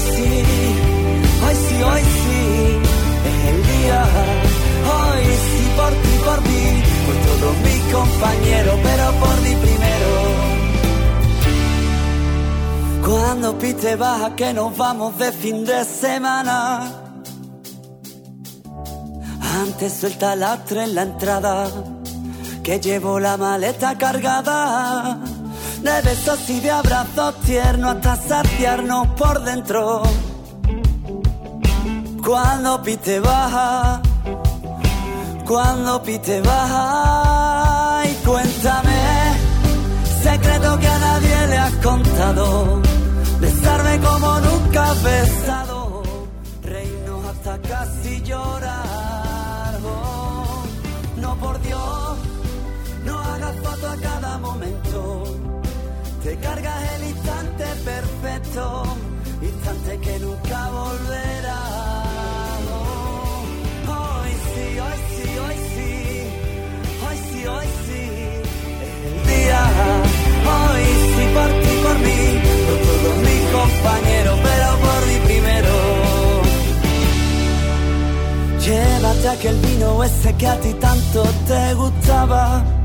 hoy sí, hoy sí, hoy sí, es el día. Hoy sí, por ti, por mí, por todos mis compañeros, pero por ti primero. Cuando pite baja que nos vamos de fin de semana. Antes suelta la en la entrada, que llevo la maleta cargada de besos y de abrazos tiernos hasta saciarnos por dentro. Cuando pite baja, cuando pite baja y cuéntame, secreto que a nadie le has contado, besarme como nunca has besado, reírnos hasta casi llorar. Oh, no por Dios, no hagas foto a cada momento, te cargas el instante perfecto, instante que nunca volverá. Hoy sí, hoy sí, hoy sí, hoy sí, hoy sí, el día. Hoy sí, por ti, por mí, por todos mis compañeros, pero por mí primero. Llévate aquel vino ese que a ti tanto te gustaba.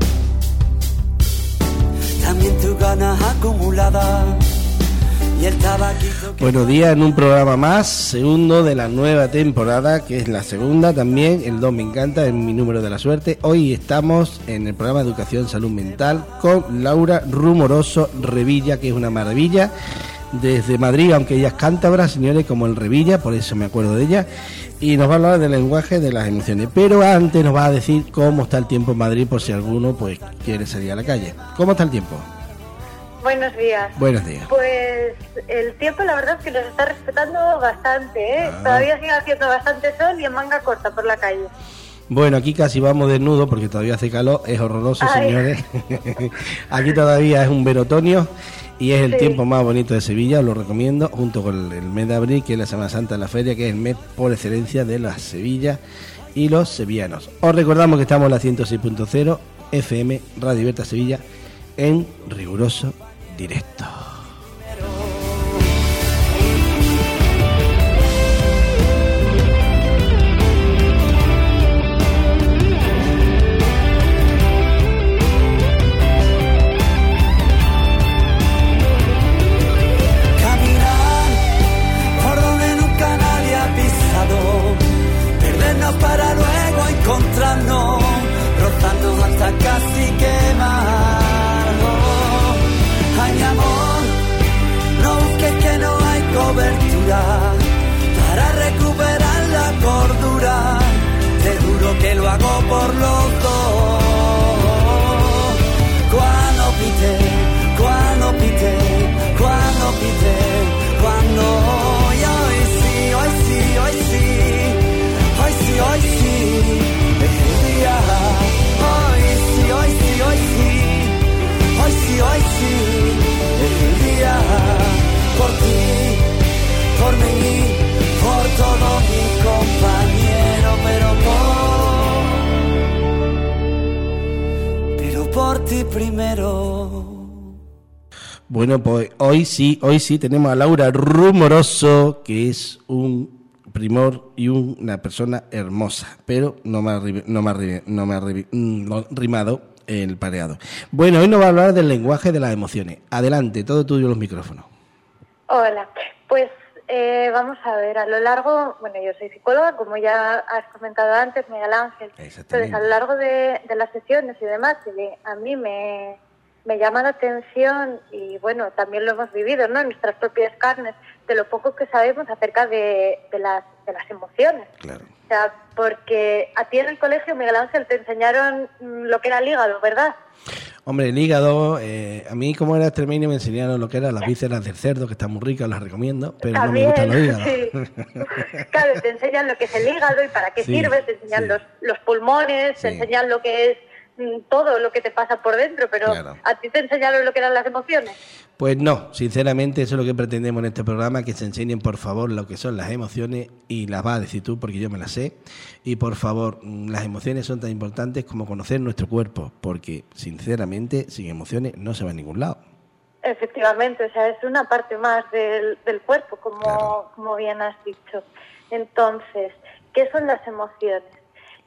Buenos días en un programa más, segundo de la nueva temporada, que es la segunda también, el 2 me encanta, es mi número de la suerte. Hoy estamos en el programa Educación Salud Mental con Laura Rumoroso Revilla, que es una maravilla, desde Madrid, aunque ella es cántabra, señores, como el Revilla, por eso me acuerdo de ella, y nos va a hablar del lenguaje de las emociones. Pero antes nos va a decir cómo está el tiempo en Madrid, por si alguno pues quiere salir a la calle. ¿Cómo está el tiempo? Buenos días. Buenos días. Pues el tiempo la verdad es que nos está respetando bastante, ¿eh? Ah. Todavía sigue haciendo bastante sol y en manga corta por la calle. Bueno, aquí casi vamos desnudos porque todavía hace calor, es horroroso, Ay. señores. aquí todavía es un ver otoño y es el Sí. tiempo más bonito de Sevilla, os lo recomiendo, junto con el mes de abril, que es la Semana Santa de la Feria, que es el mes por excelencia de las Sevilla y los sevillanos. Os recordamos que estamos en la 106.0 FM Radio Libertad Sevilla en riguroso directo. Sí, hoy sí tenemos a Laura Rumoroso, que es un primor y un- una persona hermosa, pero no me ha, no me ha no me ha mm, no, rimado el pareado. Bueno, hoy nos va a hablar del lenguaje de las emociones. Adelante, todo tuyo los micrófonos. Hola, pues eh, vamos a ver, a lo largo, bueno, yo soy psicóloga, como ya has comentado antes, Miguel Ángel. Entonces, a lo largo de, de las sesiones y demás, que a mí me, me llama la atención y bueno, también lo hemos vivido, ¿no? En nuestras propias carnes, de lo poco que sabemos acerca de, de las, de las emociones. Claro. O sea, porque a ti en el colegio, Miguel Ángel, te enseñaron lo que era el hígado, ¿verdad? Hombre, el hígado, eh, a mí como era extremeño me enseñaron lo que eran las vísceras del cerdo, que están muy ricas, las recomiendo, pero no me gustan los hígados. sí. Claro, te enseñan lo que es el hígado y para qué Sí, sirve, te enseñan sí. los, los pulmones, te enseñan lo que es todo lo que te pasa por dentro, pero Claro. a ti te enseñaron lo que eran las emociones. Pues no, sinceramente eso es lo que pretendemos en este programa, que se enseñen por favor lo que son las emociones y las vas a decir tú porque yo me las sé. Y por favor, mm, las emociones son tan importantes como conocer nuestro cuerpo, porque sinceramente sin emociones no se va a ningún lado. Efectivamente, o sea, es una parte más del, del cuerpo, como, como bien has dicho. Entonces, ¿qué son las emociones?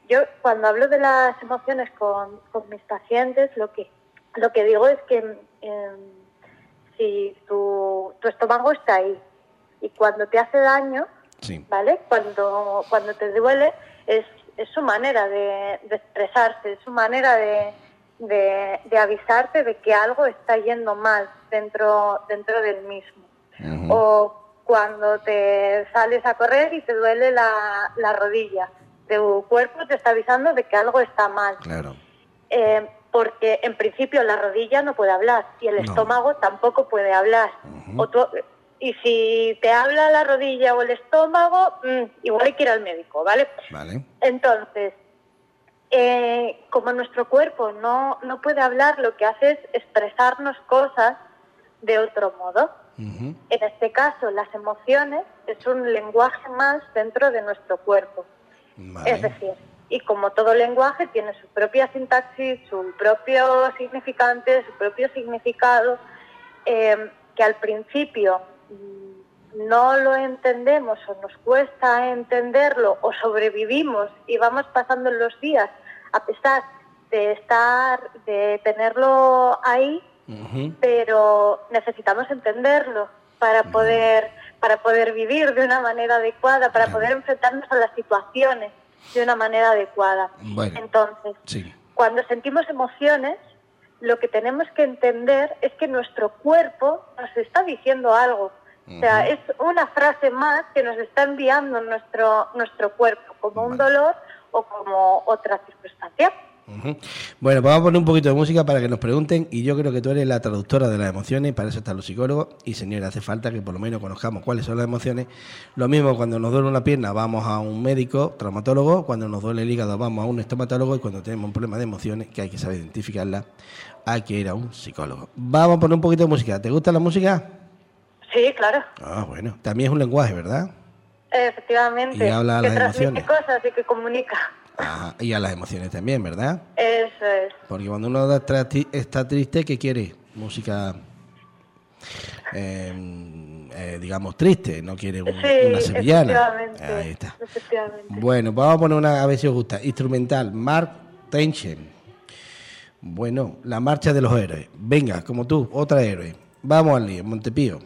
Yo cuando hablo de las emociones con, con mis pacientes, lo que, lo que digo es que em, si tu, tu estómago está ahí y cuando te hace daño, Sí. ¿vale? Cuando, cuando te duele, es, es su manera de, de expresarse, es su manera de, de, de avisarte de que algo está yendo mal dentro, dentro del mismo. O cuando te sales a correr y te duele la, la rodilla, tu cuerpo te está avisando de que algo está mal. Claro. Eh, porque en principio la rodilla no puede hablar y el No. estómago tampoco puede hablar. O tú- y si te habla la rodilla o el estómago, mm, igual hay que ir al médico, ¿vale? Vale. Entonces, eh, como nuestro cuerpo no, no puede hablar, lo que hace es expresarnos cosas de otro modo. En este caso, las emociones es un lenguaje más dentro de nuestro cuerpo. Vale. Es decir, y como todo lenguaje tiene su propia sintaxis, su propio significante, su propio significado, eh, que al principio mm, no lo entendemos o nos cuesta entenderlo o sobrevivimos y vamos pasando los días a pesar de estar, de tenerlo ahí, pero necesitamos entenderlo para poder para poder vivir de una manera adecuada, para poder enfrentarnos a las situaciones de una manera adecuada. Bueno. Entonces, Sí. cuando sentimos emociones, lo que tenemos que entender es que nuestro cuerpo nos está diciendo algo. O sea, es una frase más que nos está enviando nuestro, nuestro cuerpo, como un dolor o como otra circunstancia. Bueno, pues vamos a poner un poquito de música para que nos pregunten y yo creo que tú eres la traductora de las emociones, para eso están los psicólogos y señora, hace falta que por lo menos conozcamos cuáles son las emociones. Lo mismo cuando nos duele una pierna vamos a un médico, traumatólogo, cuando nos duele el hígado vamos a un estomatólogo y cuando tenemos un problema de emociones, que hay que saber identificarla, hay que ir a un psicólogo. Vamos a poner un poquito de música. ¿Te gusta la música? Sí, claro. Ah, bueno, también es un lenguaje, ¿verdad? Efectivamente. Y habla que las emociones. cosas y que comunica. Ah, y a las emociones también, ¿verdad? Eso es. Porque cuando uno está tri- está triste, ¿qué quiere? Música, eh, eh, digamos, triste, no quiere un- Sí, una sevillana. efectivamente. Ahí está. Bueno, vamos a poner una, a ver si os gusta. Instrumental, Mark Tenchen. Bueno, la marcha de los héroes. Venga, como tú, otra héroe. Vamos al lío, Montepío.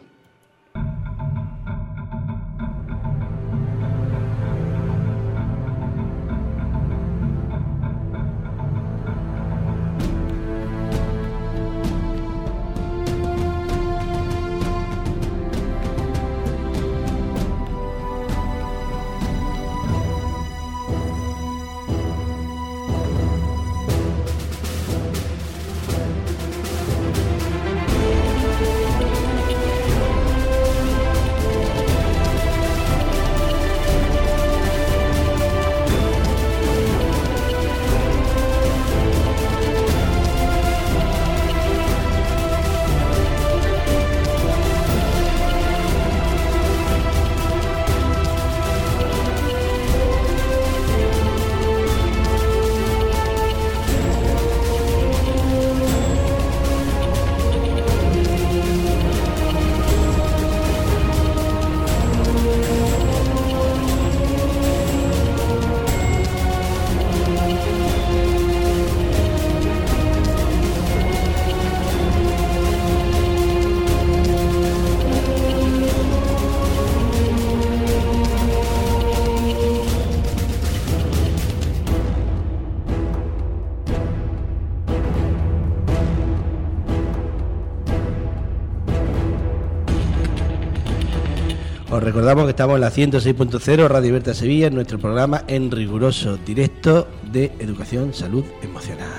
Recordamos que estamos en la 106.0 Radio Berta Sevilla, nuestro programa en riguroso directo de Educación Salud Emocional.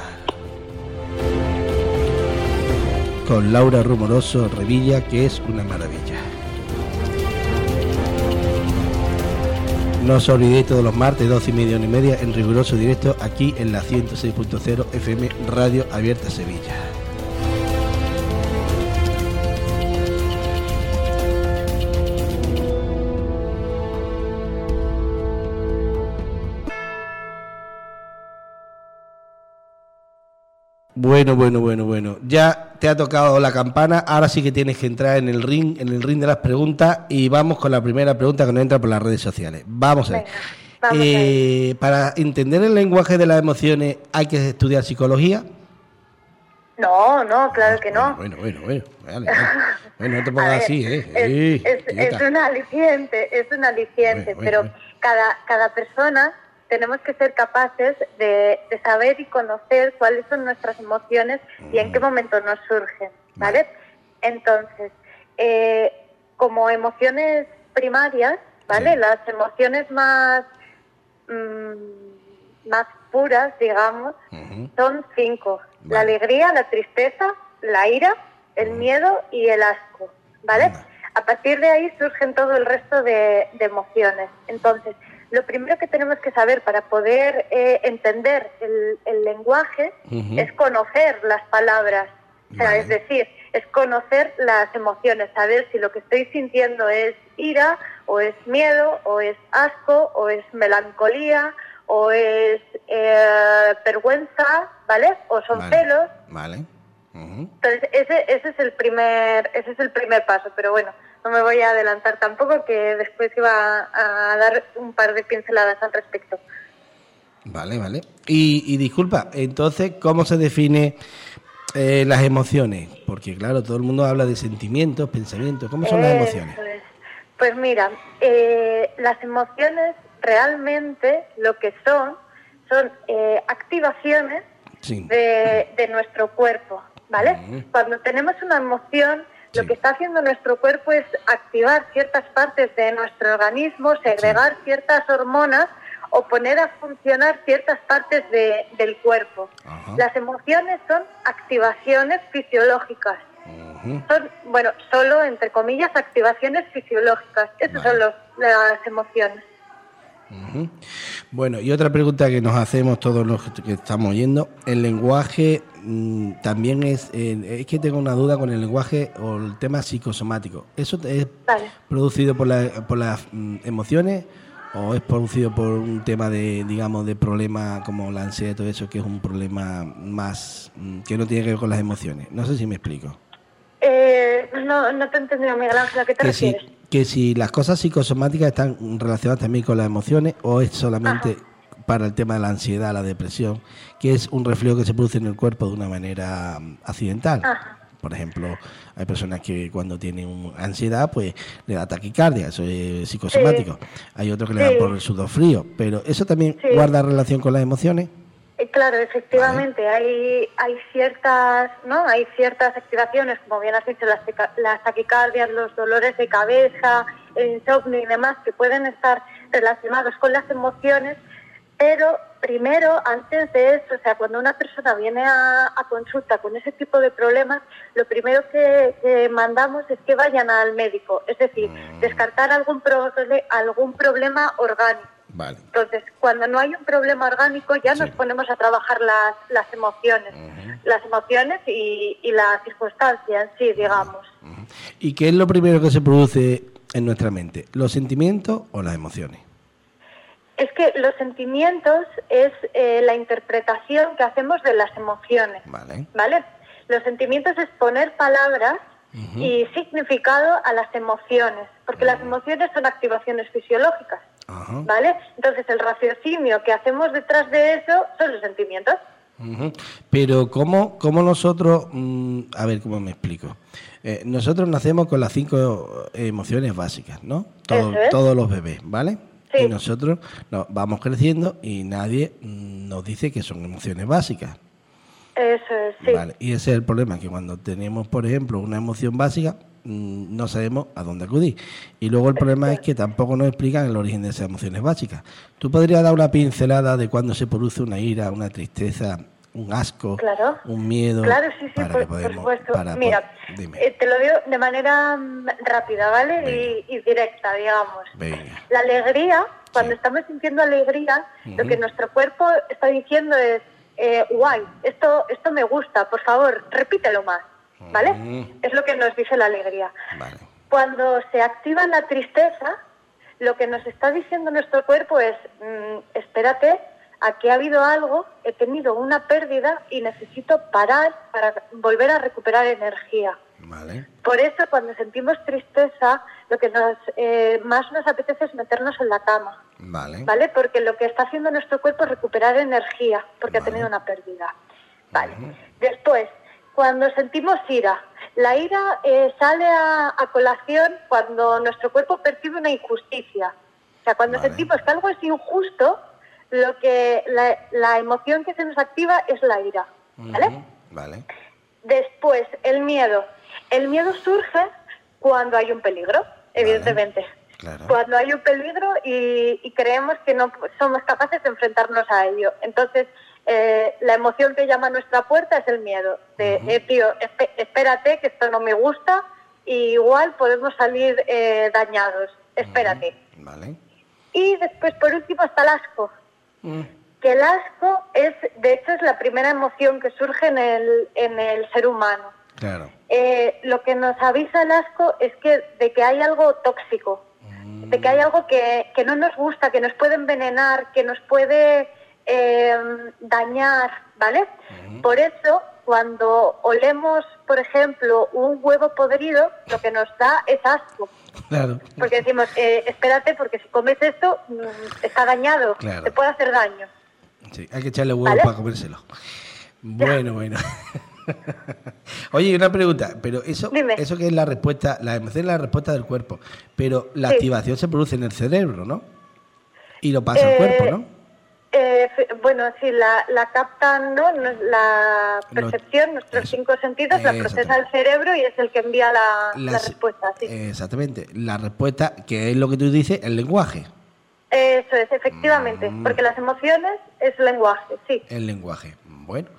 Con Laura Rumoroso Revilla, que es una maravilla. No os olvidéis todos los martes, 12 y media, una y media, en riguroso directo, aquí en la 106.0 FM Radio Abierta Sevilla. Bueno, bueno, bueno, bueno. Ya te ha tocado la campana, ahora sí que tienes que entrar en el ring, en el ring de las preguntas y vamos con la primera pregunta que nos entra por las redes sociales. Vamos a ver. Venga, vamos a Eh, para entender el lenguaje de las emociones hay que estudiar psicología. No, no, claro que no. Bueno, bueno, bueno. Vale, vale. Bueno, no te pongas ver, así, ¿eh? Es, Eh, es- un aliciente, es un aliciente, Bueno, bueno, pero bueno. Cada, cada persona tenemos que ser capaces de, de saber y conocer cuáles son nuestras emociones y en qué momento nos surgen, ¿vale? Entonces, eh, como emociones primarias, ¿vale? Las emociones más, mm, más puras, digamos, son cinco. La alegría, la tristeza, la ira, el miedo y el asco, ¿vale? A partir de ahí surgen todo el resto de, de emociones. Entonces, lo primero que tenemos que saber para poder eh, entender el, el lenguaje es conocer las palabras. O sea, Vale. es decir, es conocer las emociones, saber si lo que estoy sintiendo es ira, o es miedo, o es asco, o es melancolía, o es eh, vergüenza, ¿vale? O son Vale. celos. Vale. Entonces, ese, ese es el primer, ese es el primer paso, pero bueno, no me voy a adelantar tampoco, que después iba a dar un par de pinceladas al respecto. Vale, vale. Y, y disculpa, entonces, ¿cómo se define eh, las emociones? Porque claro, todo el mundo habla de sentimientos, pensamientos. ¿Cómo son las Eso emociones? es. Pues mira, eh, las emociones realmente lo que son son eh, activaciones Sí. de, de nuestro cuerpo, ¿vale? Ujú. Cuando tenemos una emoción, lo que está haciendo nuestro cuerpo es activar ciertas partes de nuestro organismo, segregar ciertas hormonas o poner a funcionar ciertas partes de- del cuerpo. Ajá. Las emociones son activaciones fisiológicas. Son, bueno, solo entre comillas activaciones fisiológicas. Esas Vale. son los, las emociones. Bueno, y otra pregunta que nos hacemos todos los que estamos oyendo, el lenguaje también es, eh, es que tengo una duda con el lenguaje o el tema psicosomático. ¿Eso es Vale. producido por, la- por las mm, emociones o es producido por un tema de, digamos, de problema como la ansiedad y todo eso, que es un problema más mm, que no tiene que ver con las emociones? No sé si me explico. Eh, no, no te he entendido, Miguel Ángel, ¿a qué te Que si, refieres? que si las cosas psicosomáticas están relacionadas también con las emociones o es solamente para el tema de la ansiedad, la depresión, que es un reflejo que se produce en el cuerpo de una manera mm, accidental. Ajá. Por ejemplo, hay personas que cuando tienen ansiedad, pues le da taquicardia, eso es psicosomático. Hay otros que le dan por el sudor frío, pero eso también Sí. guarda relación con las emociones. Eh, Claro, efectivamente, hay, hay ciertas, ¿no? Hay ciertas activaciones, como bien has dicho, las, las taquicardias, los dolores de cabeza, el insomnio y demás, que pueden estar relacionados con las emociones, pero primero, antes de eso, o sea, cuando una persona viene a, a consulta con ese tipo de problemas, lo primero que, que mandamos es que vayan al médico, es decir, descartar algún, proble- algún problema orgánico. Vale. Entonces, cuando no hay un problema orgánico, ya nos ponemos a trabajar las, las emociones, las emociones y, y la circunstancia en sí, digamos. ¿Y qué es lo primero que se produce en nuestra mente? ¿Los sentimientos o las emociones? Es que los sentimientos es eh, la interpretación que hacemos de las emociones, Vale. ¿vale? Los sentimientos es poner palabras y significado a las emociones, porque las emociones son activaciones fisiológicas. ¿vale? Entonces, el raciocinio que hacemos detrás de eso son los sentimientos. Pero ¿cómo, cómo nosotros, mm, a ver cómo me explico, Eh, nosotros nacemos con las cinco emociones básicas, ¿no? Todo- es. Todos los bebés, ¿vale? Sí. Y nosotros no, vamos creciendo y nadie mm, nos dice que son emociones básicas. Eso es, sí. ¿vale? Y ese es el problema, que cuando tenemos, por ejemplo, una emoción básica, mm, no sabemos a dónde acudir. Y luego el problema es que tampoco nos explican el origen de esas emociones básicas. ¿Tú podrías dar una pincelada de cuándo se produce una ira, una tristeza, un asco, Claro. un miedo? Claro, sí, sí, para por, que por podamos- supuesto. para Mira, eh, te lo digo de manera mm, rápida, ¿vale? Y, y directa, digamos. Venga. La alegría, cuando Sí. estamos sintiendo alegría, lo que nuestro cuerpo está diciendo es, eh, guay, esto, esto me gusta, por favor, repítelo más, ¿vale? Es lo que nos dice la alegría. Vale. Cuando se activa la tristeza, lo que nos está diciendo nuestro cuerpo es, mm, espérate aquí ha habido algo, he tenido una pérdida y necesito parar para volver a recuperar energía. Vale. Por eso cuando sentimos tristeza, lo que nos, eh, más nos apetece es meternos en la cama, Vale. ¿vale? Porque lo que está haciendo nuestro cuerpo es recuperar energía, porque Vale. ha tenido una pérdida. Vale. Después, cuando sentimos ira, la ira eh, sale a, a colación cuando nuestro cuerpo percibe una injusticia. O sea, cuando sentimos que algo es injusto, lo que la, la emoción que se nos activa es la ira, ¿vale? Vale. Después, el miedo. El miedo surge cuando hay un peligro, evidentemente. claro. Cuando hay un peligro y, y creemos que no somos capaces de enfrentarnos a ello. Entonces, eh, la emoción que llama a nuestra puerta es el miedo. De, eh, tío, espérate, que esto no me gusta, y igual podemos salir eh, dañados. Espérate. Vale. Y después, por último, está el asco Mm, que el asco es, de hecho, es la primera emoción que surge en el, en el ser humano. Claro. Eh, lo que nos avisa el asco es que de que hay algo tóxico, de que hay algo que, que no nos gusta, que nos puede envenenar, que nos puede eh, dañar, ¿vale? Por eso, cuando olemos, por ejemplo, un huevo podrido, lo que nos da es asco. Claro. Porque decimos, eh, espérate, porque si comes esto, mm, está dañado, Claro. te puede hacer daño. Sí, hay que echarle huevo ¿Vale? para comérselo. Bueno, bueno. Oye, una pregunta, pero eso, Dime. eso que es la respuesta, la emoción es la respuesta del cuerpo, pero la Sí. activación se produce en el cerebro, ¿no? Y lo pasa al Eh, cuerpo, ¿no? Bueno, sí, la, la captan, ¿no? La Lo- percepción, nuestros eso. cinco sentidos, la procesa el cerebro y es el que envía la, respuesta, sí. Exactamente. La respuesta, que es lo que tú dices, el lenguaje. Eso es, efectivamente, Mm. porque las emociones es lenguaje, sí. El lenguaje. Bueno,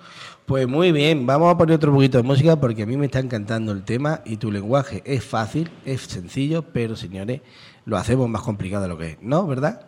pues muy bien. Vamos a poner otro poquito de música porque a mí me está encantando el tema y tu lenguaje es fácil, es sencillo, pero señores, lo hacemos más complicado de lo que es, ¿no? ¿Verdad?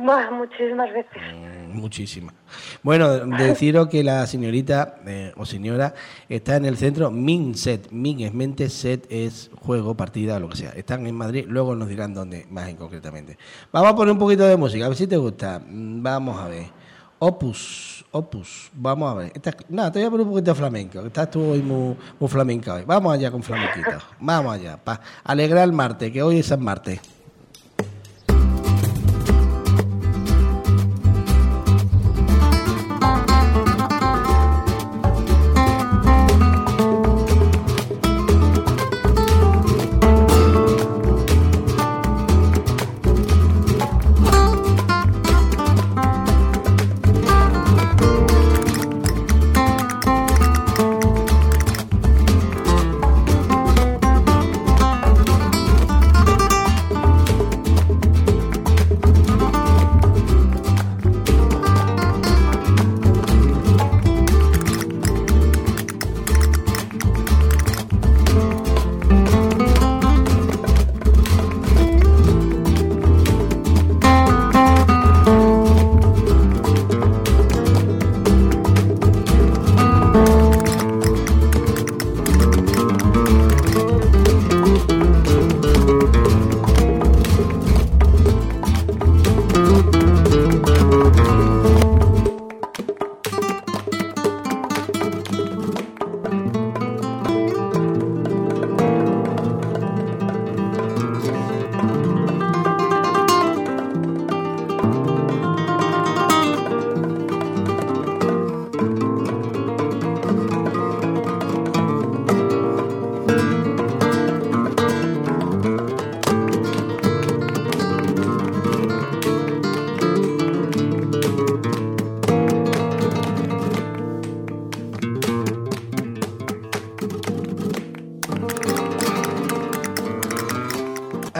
Muchísimas veces. Mm, Muchísimas. Bueno, deciros que la señorita eh, o señora está en el centro Minset. Min es mente, set es juego, partida, lo que sea. Están en Madrid, luego nos dirán dónde más en concretamente. Vamos a poner un poquito de música, a ver si te gusta. Mm, Vamos a ver. Opus, Opus, vamos a ver. Esta, no, te voy a poner un poquito de flamenco, que estás tú hoy muy, muy flamenca hoy. Vamos allá con flamenquito. Vamos allá, para alegrar el martes, que hoy es San Martes.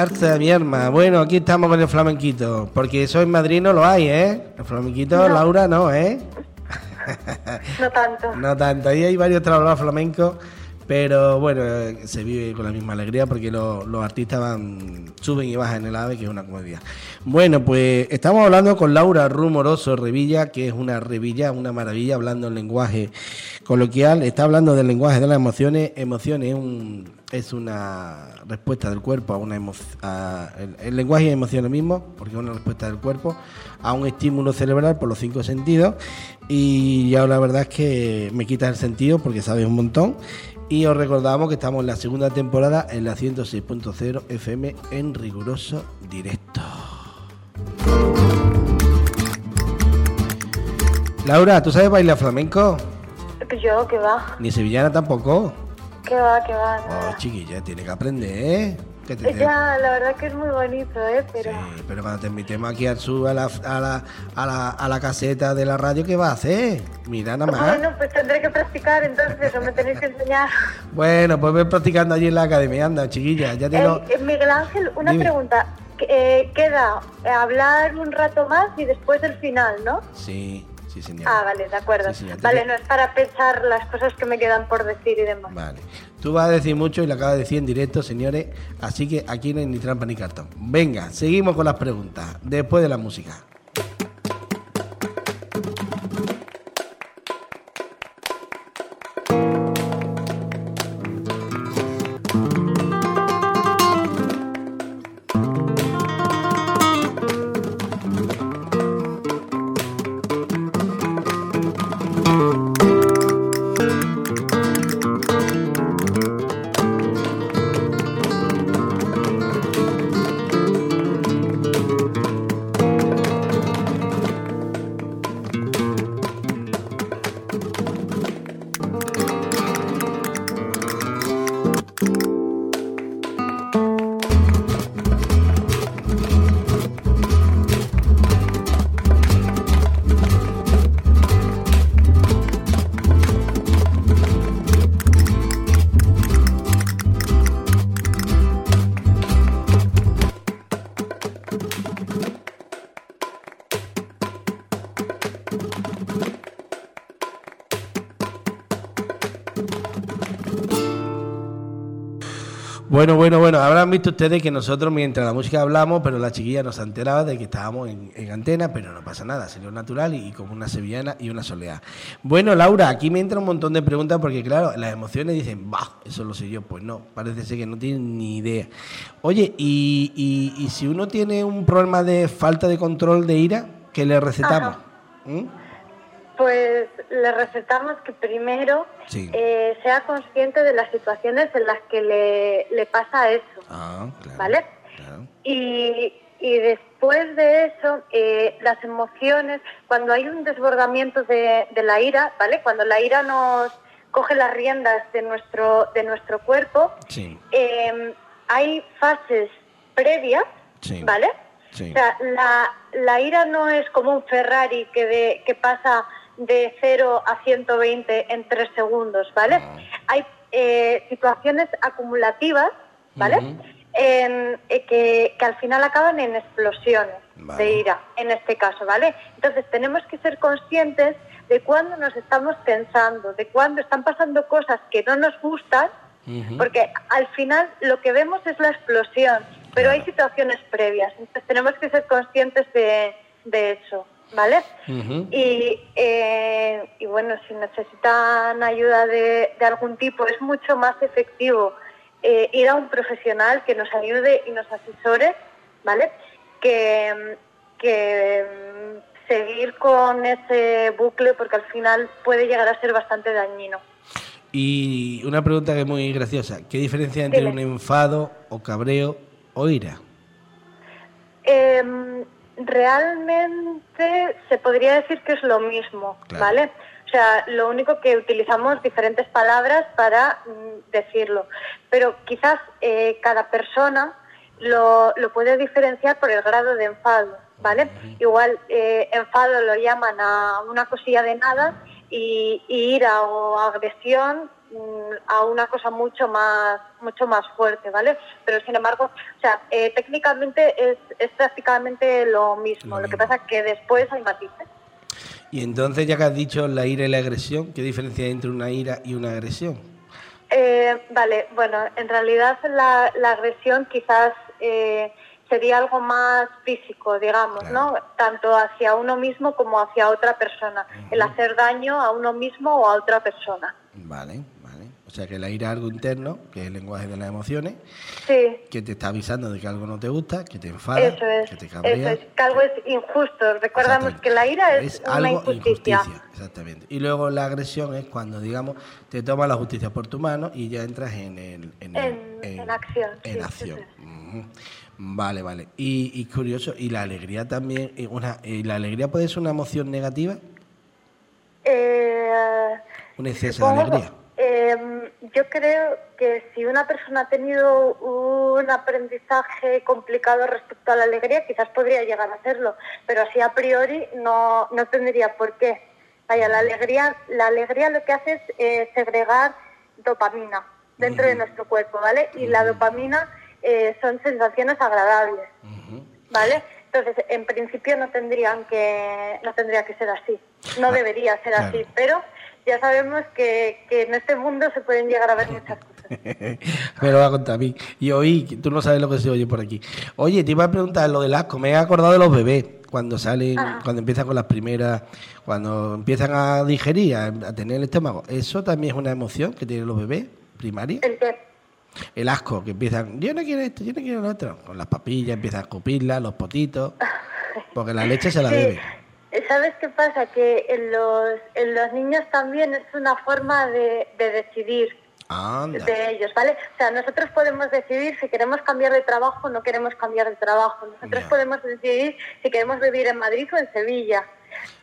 Arza mi arma. Bueno, aquí estamos con el flamenquito. Porque eso en Madrid no lo hay, ¿eh? El flamenquito, No. Laura, no, ¿eh? No tanto. No tanto. Ahí hay varios trabajos flamencos. Pero bueno, se vive con la misma alegría porque lo- los artistas van, suben y bajan en el AVE, que es una comedia. Bueno, pues estamos hablando con Laura Rumoroso Revilla, que es una revilla, una maravilla, hablando en lenguaje coloquial. Está hablando del lenguaje de las emociones. Emociones es un, es una respuesta del cuerpo a una emoción. El, el, lenguaje y emoción lo mismo, porque es una respuesta del cuerpo a un estímulo cerebral por los cinco sentidos. Y ya la verdad es que me quita el sentido porque sabes un montón. Y os recordamos que estamos en la segunda temporada en la 106.0 FM en riguroso directo. Laura, ¿tú sabes bailar flamenco? Yo, que va. Ni sevillana tampoco. Que va, que va. Oh, chiquilla, tiene que aprender, ¿eh? Que te- Ya, la verdad que es muy bonito, ¿eh? Pero... Sí, pero cuando te invitemos aquí al sur a la, a la, a la, a la caseta de la radio, ¿qué vas a hacer? Mira nada más. Bueno, pues tendré que practicar entonces, o me tenéis que enseñar. Bueno, pues ven practicando allí en la academia, anda, chiquilla, ya te lo... Eh, eh, Miguel Ángel, una Dime. pregunta. Eh, queda eh, hablar un rato más y después el final, ¿no? Sí, sí. Ah, vale, de acuerdo. Sí. Vale, no es para pensar las cosas que me quedan por decir y demás. Vale. Tú vas a decir mucho y lo acabas de decir en directo, señores, así que aquí no hay ni trampa ni cartón. Venga, seguimos con las preguntas, después de la música. Bueno, bueno, bueno, habrán visto ustedes que nosotros mientras la música hablamos, pero la chiquilla nos ha enterado de que estábamos en, en antena, pero no pasa nada, sería natural y, y como una sevillana y una soleá. Bueno, Laura, aquí me entra un montón de preguntas porque, claro, las emociones dicen, bah, eso lo sé yo. Pues no, parece ser que no tienen ni idea. Oye, y, y- y si uno tiene un problema de falta de control de ira, ¿qué le recetamos? ¿Mm? Pues le recetamos que primero Sí. eh, sea consciente de las situaciones en las que le, le pasa eso, Ah, claro. ¿vale? claro. Y, y después de eso, eh, las emociones, cuando hay un desbordamiento de, de la ira, ¿vale? Cuando la ira nos coge las riendas de nuestro, de nuestro cuerpo, Sí, eh, hay fases previas, Sí. ¿vale? O sea, la, la ira no es como un Ferrari que, de, que pasa de 0 a 120 en 3 segundos, ¿vale? Ah. Hay eh, situaciones acumulativas, ¿vale? En- eh, que, que al final acaban en explosiones Vale. de ira, en este caso, ¿vale? Entonces tenemos que ser conscientes de cuándo nos estamos pensando, de cuándo están pasando cosas que no nos gustan, porque al final lo que vemos es la explosión, pero Claro. hay situaciones previas, entonces tenemos que ser conscientes de, de eso, ¿vale? Y, eh, y bueno, si necesitan ayuda de, de algún tipo, es mucho más efectivo eh, ir a un profesional que nos ayude y nos asesore, ¿vale? Que, que mm, seguir con ese bucle porque al final puede llegar a ser bastante dañino. Y una pregunta que es muy graciosa. ¿Qué diferencia entre un enfado o cabreo o ira? Eh, realmente se podría decir que es lo mismo, Claro. ¿vale? O sea, lo único que utilizamos diferentes palabras para mm, decirlo. Pero quizás eh, cada persona lo, lo puede diferenciar por el grado de enfado, ¿vale? Igual eh, enfado lo llaman a una cosilla de nada y, y ira o agresión a una cosa mucho más mucho más fuerte, ¿vale? Pero sin embargo, o sea, eh, técnicamente es, es prácticamente lo mismo. Lo Lo, que pasa es que después hay matices. Y entonces, ya que has dicho la ira y la agresión, ¿qué diferencia hay entre una ira y una agresión? Eh, vale, bueno, en realidad la, la agresión quizás eh, sería algo más físico, digamos, ¿no? Tanto hacia uno mismo como hacia otra persona. El hacer daño a uno mismo o a otra persona. Vale. O sea que la ira es algo interno, que es el lenguaje de las emociones, Sí, que te está avisando de que algo no te gusta, que te enfada, eso es. que te Eso cabrea. es, que algo es injusto. Recordamos que la ira es, una algo injusticia. Exactamente. Y luego la agresión es cuando, digamos, te toma la justicia por tu mano y ya entras en el, en, el- En- en acción, En sí, acción. eso. Vale, vale. Y, y curioso, y la alegría también, una, y la alegría puede ser una emoción negativa, Eh, un exceso de alegría. Eh, yo creo que si una persona ha tenido un aprendizaje complicado respecto a la alegría, quizás podría llegar a hacerlo, pero así a priori no, no tendría por qué. Vaya, la alegría, la alegría lo que hace es eh, segregar dopamina dentro de nuestro cuerpo, ¿vale? Y la dopamina eh, son sensaciones agradables. ¿Vale? Entonces, en principio no tendrían que no tendría que ser así. No Ah, debería ser así, pero ya sabemos que, que en este mundo se pueden llegar a ver muchas cosas. Me lo va a contar a mí. Y oí, tú no sabes lo que se oye por aquí. Oye, te iba a preguntar lo del asco. Me he acordado de los bebés. Cuando salen, Ajá. cuando empiezan con las primeras, cuando empiezan a digerir, a, a tener el estómago. ¿Eso también es una emoción que tienen los bebés primaria? El que El asco, que empiezan, yo no quiero esto, yo no quiero lo otro. Con las papillas empiezan a escupirlas, los potitos. Porque la leche se la Sí. bebe. ¿Sabes qué pasa? Que en los, en los niños también es una forma de, de decidir Anda. de ellos, ¿vale? O sea, nosotros podemos decidir si queremos cambiar de trabajo o no queremos cambiar de trabajo. Nosotros podemos decidir si queremos vivir en Madrid o en Sevilla.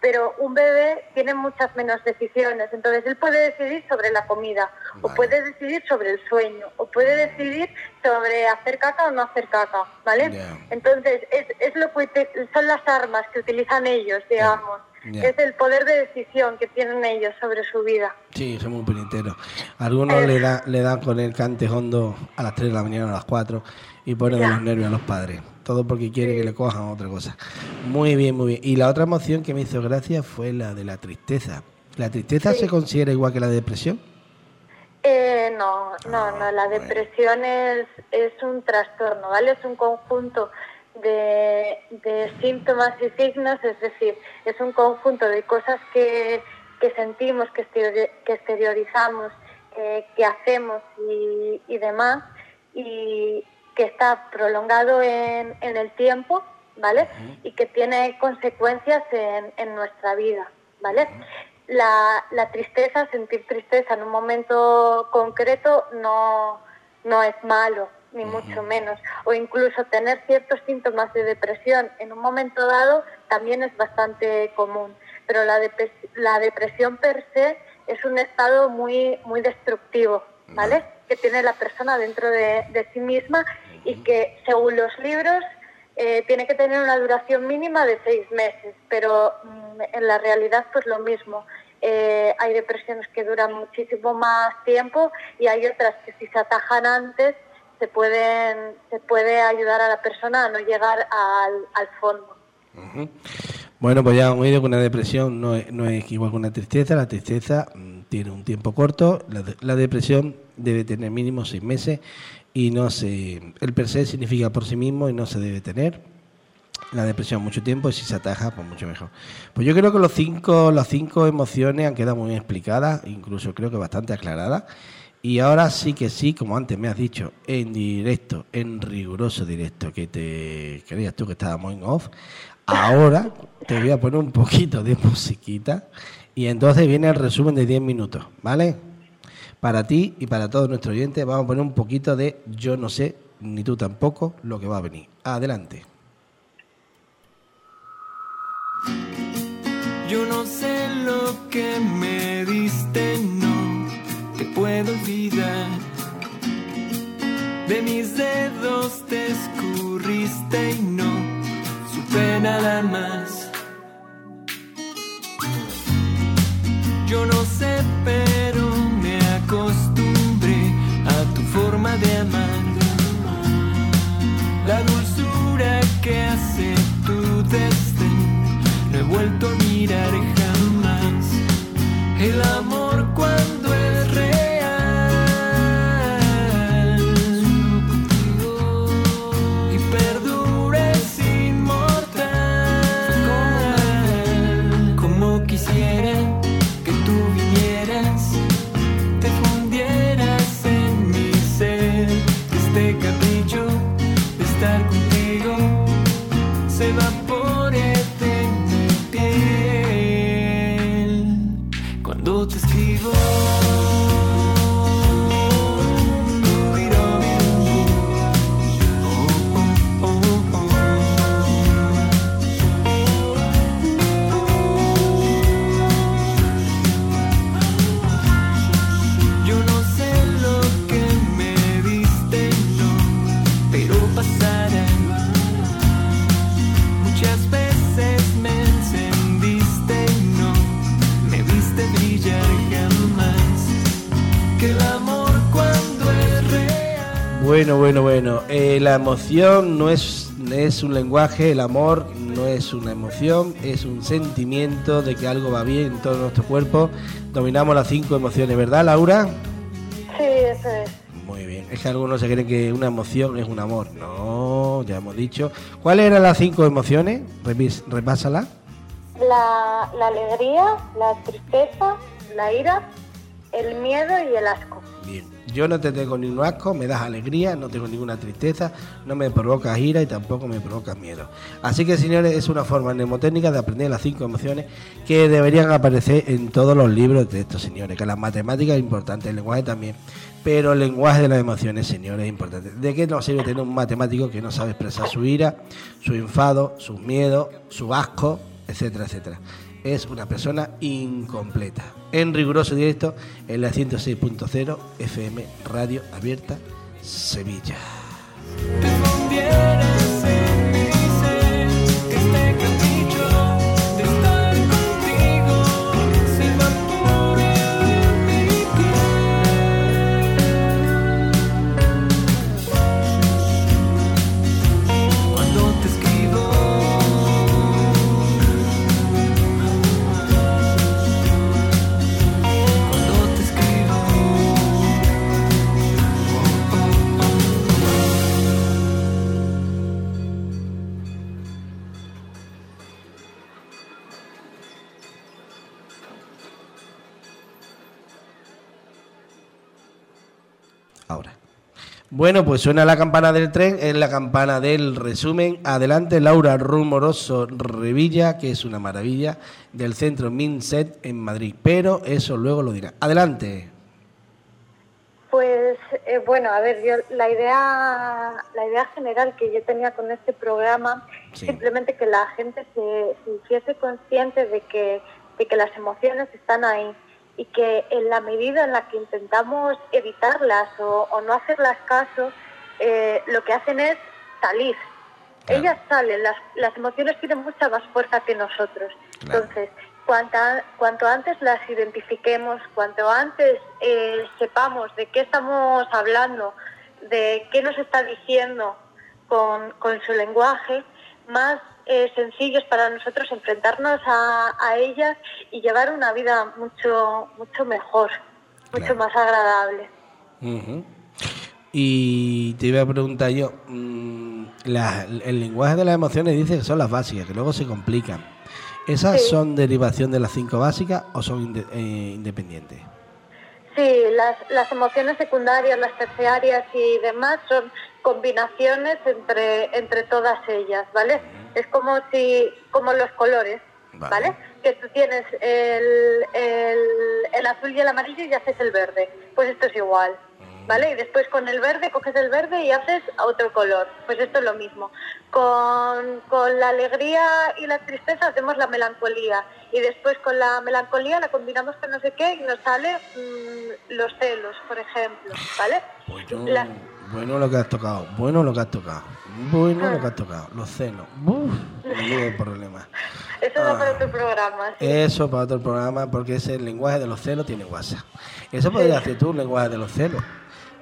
Pero un bebé tiene muchas menos decisiones. Entonces, él puede decidir sobre la comida, o puede decidir sobre el sueño, o puede decidir sobre hacer caca o no hacer caca, ¿vale? Entonces, es, es lo que son las armas que utilizan ellos, digamos. Es el poder de decisión que tienen ellos sobre su vida. Sí, somos puñeteros. Algunos le, da, le dan con el cante hondo a las 3 de la mañana, a las 4 y ponen los nervios a los padres. Todo porque quiere que le cojan otra cosa. Muy bien, muy bien. Y la otra emoción que me hizo gracia fue la de la tristeza. ¿La tristeza Sí. se considera igual que la depresión? Eh, no, no, no, la depresión es, es un trastorno, ¿vale? Es un conjunto de, de síntomas y signos, es decir, es un conjunto de cosas que, que sentimos, que, exteriori- que exteriorizamos, eh, que hacemos y, y demás, y que está prolongado en, en el tiempo, ¿vale? Y que tiene consecuencias en, en nuestra vida, ¿vale? La, la tristeza, sentir tristeza en un momento concreto no, no es malo, ni mucho menos. O incluso tener ciertos síntomas de depresión en un momento dado también es bastante común. Pero la, depres- la depresión per se es un estado muy, muy destructivo, ¿vale? Que tiene la persona dentro de, de sí misma y que, según los libros, eh, tiene que tener una duración mínima de seis meses, pero mm, en la realidad pues lo mismo. Eh, hay depresiones que duran muchísimo más tiempo y hay otras que si se atajan antes se pueden se puede ayudar a la persona a no llegar al, al fondo. Bueno, pues ya han oído que una depresión no es, no es igual que una tristeza. La tristeza mm, tiene un tiempo corto. La, la depresión debe tener mínimo seis meses y no se. El per se significa por sí mismo y no se debe tener. La depresión mucho tiempo y si se ataja, pues mucho mejor. Pues yo creo que los cinco, las cinco emociones han quedado muy bien explicadas, incluso creo que bastante aclaradas. Y ahora sí que sí, como antes me has dicho, en directo, en riguroso directo, que te creías tú que estábamos en off. Ahora te voy a poner un poquito de musiquita y entonces viene el resumen de 10 minutos, ¿vale? Para ti y para todos nuestros oyentes vamos a poner un poquito de yo no sé, ni tú tampoco, lo que va a venir. Adelante. Yo no sé lo que me diste, no te puedo olvidar. De mis dedos te escurriste y no supe nada más. Yo no sé, pero me acostumbré a tu forma de amar. La dulzura que hace tu desdén no he vuelto a mirar Bueno. Eh, la emoción no es, es un lenguaje, el amor no es una emoción, es un sentimiento de que algo va bien en todo nuestro cuerpo. Dominamos las cinco emociones, ¿verdad, Laura? Sí, eso es. Muy bien. Es que algunos se creen que una emoción es un amor. No, ya hemos dicho. ¿Cuáles eran las cinco emociones? Repásala. La, la alegría, la tristeza, la ira, el miedo y el asco. Bien. Yo no te tengo ningún asco, me das alegría, no tengo ninguna tristeza, no me provocas ira y tampoco me provocas miedo. Así que, señores, es una forma mnemotécnica de aprender las cinco emociones que deberían aparecer en todos los libros de estos señores. Que las matemáticas es importante, el lenguaje también. Pero el lenguaje de las emociones, señores, es importante. ¿De qué nos sirve tener un matemático que no sabe expresar su ira, su enfado, sus miedos, su asco, etcétera, etcétera? Es una persona incompleta. En riguroso directo en la 106.0 FM Radio Abierta Sevilla. Bueno, pues suena la campana del tren, es la campana del resumen. Adelante, Laura Rumoroso Revilla, que es una maravilla, del centro Minset en Madrid. Pero eso luego lo dirá. Adelante. Pues eh, bueno, a ver, yo la idea, la idea general que yo tenía con este programa Sí. simplemente que la gente se, se hiciese consciente de que, de que las emociones están ahí y que en la medida en la que intentamos evitarlas o, o no hacerlas caso, eh, lo que hacen es salir. Claro. Ellas salen, las, las emociones tienen mucha más fuerza que nosotros. Claro. Entonces, cuanta- cuanto antes las identifiquemos, cuanto antes eh, sepamos de qué estamos hablando, de qué nos está diciendo con, con su lenguaje, más eh, sencillo es para nosotros enfrentarnos a, a ellas y llevar una vida mucho, mucho mejor, mucho más agradable. Y te iba a preguntar yo, mm, la- el lenguaje de las emociones dice que son las básicas, que luego se complican. ¿Esas Sí. son derivación de las cinco básicas o son inde- eh, independientes? Sí, las, las emociones secundarias, las terciarias y demás son combinaciones entre, entre todas ellas, ¿vale? Es como si, como los colores, Vale. ¿vale? Que tú tienes el, el, el azul y el amarillo y haces el verde. Pues esto es igual, ¿vale? Y después con el verde coges el verde y haces otro color. Pues esto es lo mismo. Con, con la alegría y la tristeza hacemos la melancolía. Y después con la melancolía la combinamos con no sé qué y nos sale mm, los celos, por ejemplo, ¿vale? Bueno, La- bueno lo que has tocado, bueno lo que has tocado, bueno lo que has tocado, los celos, uf, menudo problema. Eso da para Ah. otro programa. sí. Eso para otro programa, porque ese lenguaje de los celos tiene WhatsApp. Eso podría hacer tú, un lenguaje de los celos.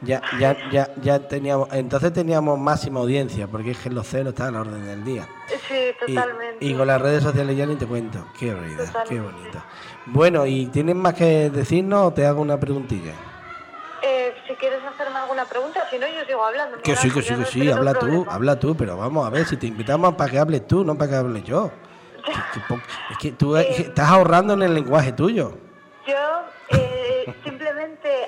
Ya, ya, ya, ya teníamos, entonces teníamos máxima audiencia, porque es que los celos están a la orden del día. Sí, totalmente. y con las redes sociales ya ni te cuento. Qué qué Totalmente. bonito. Bueno, ¿y tienes más que decirnos o te hago una preguntilla? Eh, si quieres hacerme alguna pregunta, si no, yo sigo hablando. Que sí, que sí, que sí, habla tú, habla tú, pero vamos a ver, si te invitamos para que hables tú, no para que hable yo. Es que tú eh, estás ahorrando en el lenguaje tuyo. Yo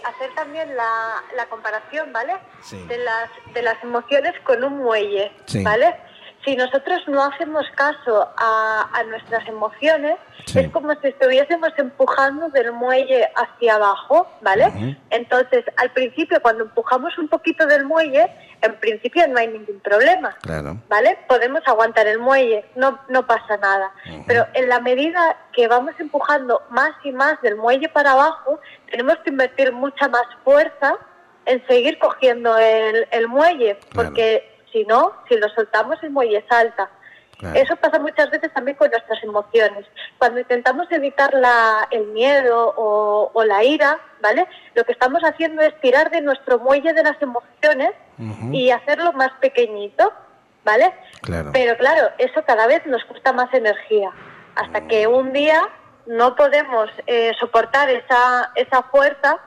hacer también la, la comparación, ¿vale? Sí. De las de las emociones con un muelle, Sí. ¿vale? Si nosotros no hacemos caso a, a nuestras emociones, Sí. es como si estuviésemos empujando del muelle hacia abajo, ¿vale? Entonces, al principio, cuando empujamos un poquito del muelle, en principio no hay ningún problema. Claro. ¿vale? Podemos aguantar el muelle, no, no pasa nada. Pero en la medida que vamos empujando más y más del muelle para abajo, tenemos que invertir mucha más fuerza en seguir cogiendo el, el muelle, Claro. porque si no, si lo soltamos, el muelle salta. Claro. Eso pasa muchas veces también con nuestras emociones. Cuando intentamos evitar la, el miedo o, o la ira, ¿vale? Lo que estamos haciendo es tirar de nuestro muelle de las emociones y hacerlo más pequeñito, ¿vale? Claro. Pero claro, eso cada vez nos cuesta más energía. Hasta que un día no podemos eh, soportar esa, esa fuerza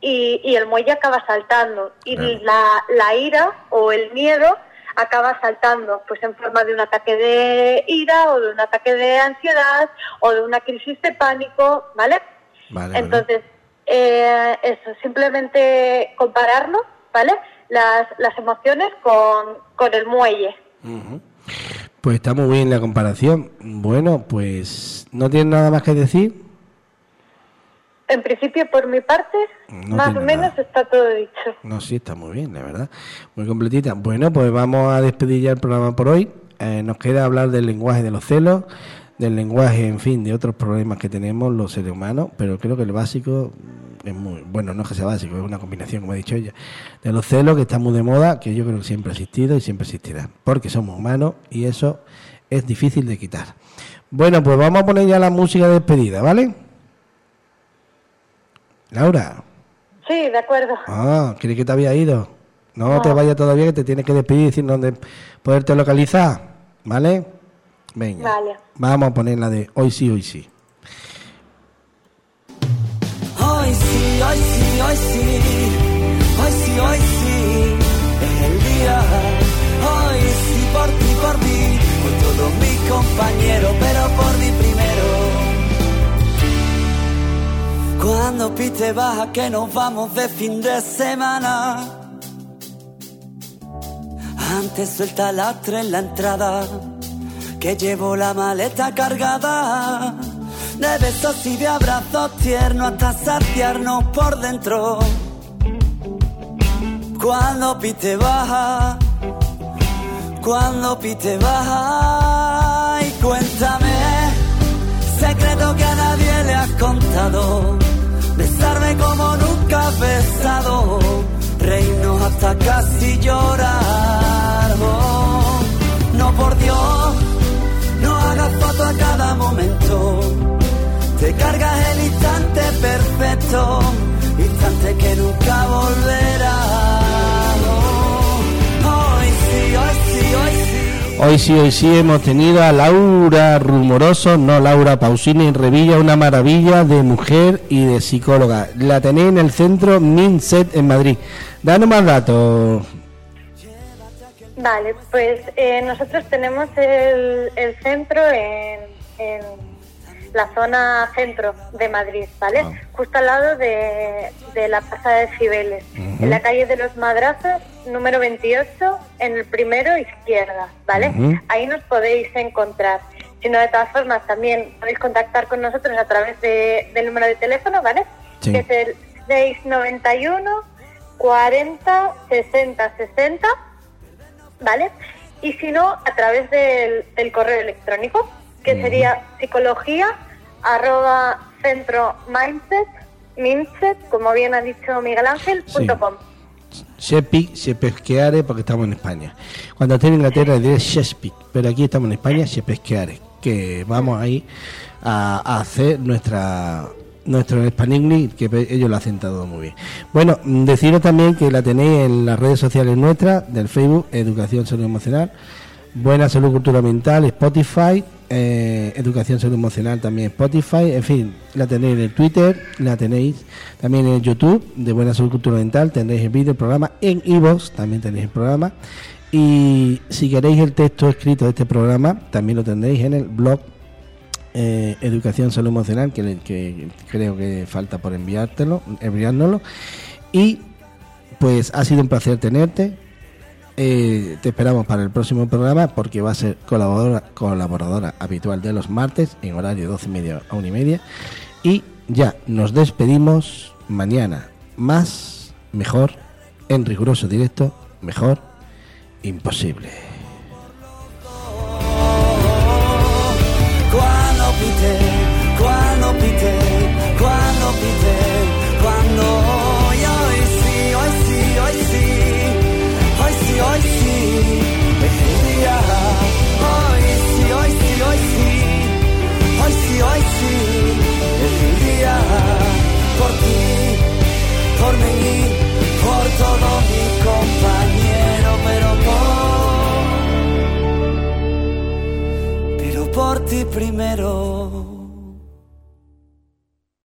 y, y el muelle acaba saltando. Y Claro. la, la ira o el miedo acaba saltando, pues en forma de un ataque de ira o de un ataque de ansiedad o de una crisis de pánico, ¿vale? Vale, vale. Entonces, eh, eso, simplemente compararlo, ¿vale? Las, las emociones con, con el muelle. Pues está muy bien la comparación. Bueno, pues no tiene nada más que decir. En principio, por mi parte, No más o menos nada. está todo dicho. No, sí, está muy bien, la verdad. Muy completita. Bueno, pues vamos a despedir ya el programa por hoy. Eh, nos queda hablar del lenguaje de los celos, del lenguaje, en fin, de otros problemas que tenemos los seres humanos, pero creo que el básico es muy, bueno, no es que sea básico, es una combinación, como ha dicho ella, de los celos que está muy de moda, que yo creo que siempre ha existido y siempre existirá, porque somos humanos y eso es difícil de quitar. Bueno, pues vamos a poner ya la música de despedida, ¿vale? Laura. Sí, de acuerdo. Ah, creí que te había ido. No, No. te vayas todavía, que te tienes que despedir decir dónde poderte localizar. ¿Vale? Venga. Vale. Vamos a poner la de hoy sí, hoy sí. Hoy sí, hoy sí, hoy sí, hoy sí, hoy sí, es el día. Hoy sí, por ti, por mí, por todos mis compañeros, pero por mí Cuando pite baja que nos vamos de fin de semana. Antes suelta la tres en la entrada, que llevo la maleta cargada de besos y de abrazos tiernos hasta saciarnos por dentro. Cuando pite baja, cuando pite baja, y cuéntame, secreto que a nadie le has contado, besarme como nunca has besado, reírnos hasta casi llorar. Oh, no por Dios, no hagas foto a cada momento. Te cargas el instante perfecto, instante que nunca volverá. Oh, hoy sí, hoy sí, hoy sí. Hoy sí, hemos tenido a Laura Rumoroso, no Laura Pausini en Revilla, una maravilla de mujer y de psicóloga. La tenéis en el centro Minset en Madrid. Danos más datos. Vale, pues eh, nosotros tenemos el, centro en, en la zona centro de Madrid, ¿vale? Ah. Justo al lado de, de la Plaza de Cibeles, en la calle de los Madrazos, número 28, en el primero izquierda, ¿vale? Ahí nos podéis encontrar. Si no, de todas formas, también podéis contactar con nosotros a través de- del número de teléfono, ¿vale? Sí. Que es el 691 40 60 60 ¿vale? Y si no, a través del, del correo electrónico, que sería psicología arroba centro mindset, mindset, como bien ha dicho Miguel Ángel, Sí. punto com. Shepik, Shepesqueare, porque estamos en España. Cuando esté en Inglaterra diré Shepik, pero aquí estamos en España, Shepesqueare, que vamos ahí a, a hacer nuestra nuestro Spanigli, que ellos lo hacen todo muy bien. Bueno, deciros también que la tenéis en las redes sociales nuestras, del Facebook, Educación Salud Emocional, Buena Salud Cultura Mental, Spotify, eh, Educación Salud Emocional también Spotify, en fin, la tenéis en el Twitter, la tenéis también en YouTube de Buena Salud Cultura Mental, tendréis el vídeo, el programa, en iVoox también tenéis el programa, y si queréis el texto escrito de este programa, también lo tendréis en el blog eh, Educación Salud Emocional, que, que creo que falta por enviártelo, enviárnoslo, y pues ha sido un placer tenerte, eh, te esperamos para el próximo programa porque va a ser colaboradora, habitual de los martes en horario 12 y media a 1 y media. Y ya nos despedimos mañana. Más, mejor, en riguroso directo, mejor, imposible. Quando pite, quando pite, quando pite, quando por mí, por todo mi compañero, pero por pero por ti primero.